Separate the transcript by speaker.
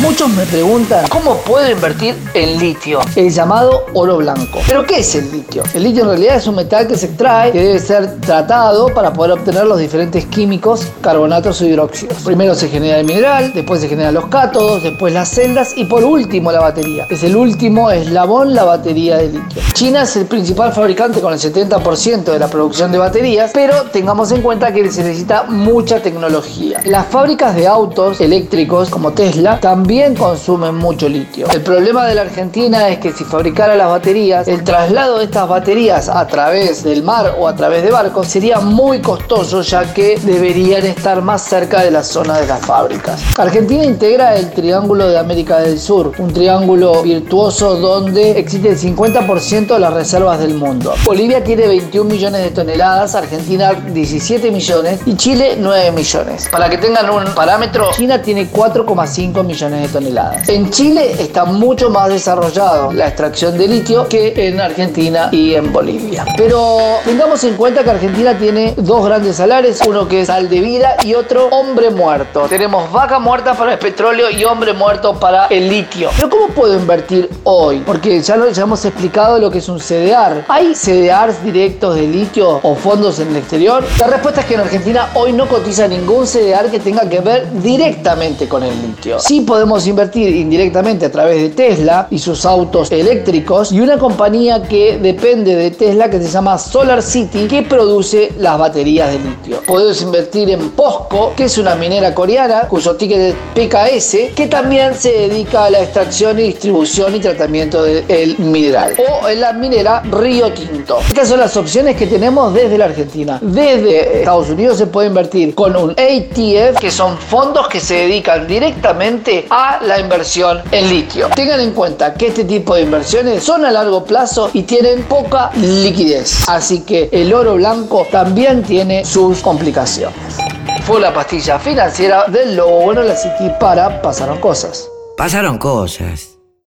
Speaker 1: Muchos me preguntan cómo puedo invertir en litio, el llamado oro blanco. ¿Pero qué es el litio? El litio en realidad es un metal que se extrae, que debe ser tratado para poder obtener los diferentes químicos, carbonatos o hidróxidos. Primero se genera el mineral, después se generan los cátodos, después las celdas y por último la batería. Es el último eslabón la batería de litio. China es el principal fabricante con el 70% de la producción de baterías, pero tengamos en cuenta que se necesita mucha tecnología. Las fábricas de autos eléctricos como Tesla también consumen mucho litio. El problema de la Argentina es que si fabricara las baterías, el traslado de estas baterías a través del mar o a través de barcos sería muy costoso ya que deberían estar más cerca de la zona de las fábricas. Argentina integra el Triángulo de América del Sur, un triángulo virtuoso donde existe el 50% de las reservas del mundo. Bolivia tiene 21 millones de toneladas, Argentina 17 millones y Chile 9 millones. Para que tengan un parámetro, China tiene 4,5 millones de toneladas. En Chile está mucho más desarrollado la extracción de litio que en Argentina y en Bolivia. Pero tengamos en cuenta que Argentina tiene dos grandes salares, uno que es sal de vida y otro hombre muerto. Tenemos vaca muerta para el petróleo y hombre muerto para el litio. Pero ¿cómo puedo invertir hoy? Porque ya, lo, hemos explicado lo que es un CDR. ¿Hay CDRs directos de litio o fondos en el exterior? La respuesta es que en Argentina hoy no cotiza ningún CDR que tenga que ver directamente con el litio. Sí podemos invertir indirectamente a través de Tesla y sus autos eléctricos y una compañía que depende de Tesla que se llama Solar City que produce las baterías de litio. Podemos invertir en POSCO, que es una minera coreana cuyo ticket es PKS, que también se dedica a la extracción y distribución y tratamiento del mineral. O en la minera Río Tinto. Estas son las opciones que tenemos desde la Argentina. Desde Estados Unidos se puede invertir con un ATF, que son fondos que se dedican directamente a la inversión en litio. Tengan en cuenta que este tipo de inversiones son a largo plazo y tienen poca liquidez. Así que el oro blanco también tiene sus complicaciones. Fue la pastilla financiera del Lobo Bueno la City para Pasaron Cosas.
Speaker 2: Pasaron cosas.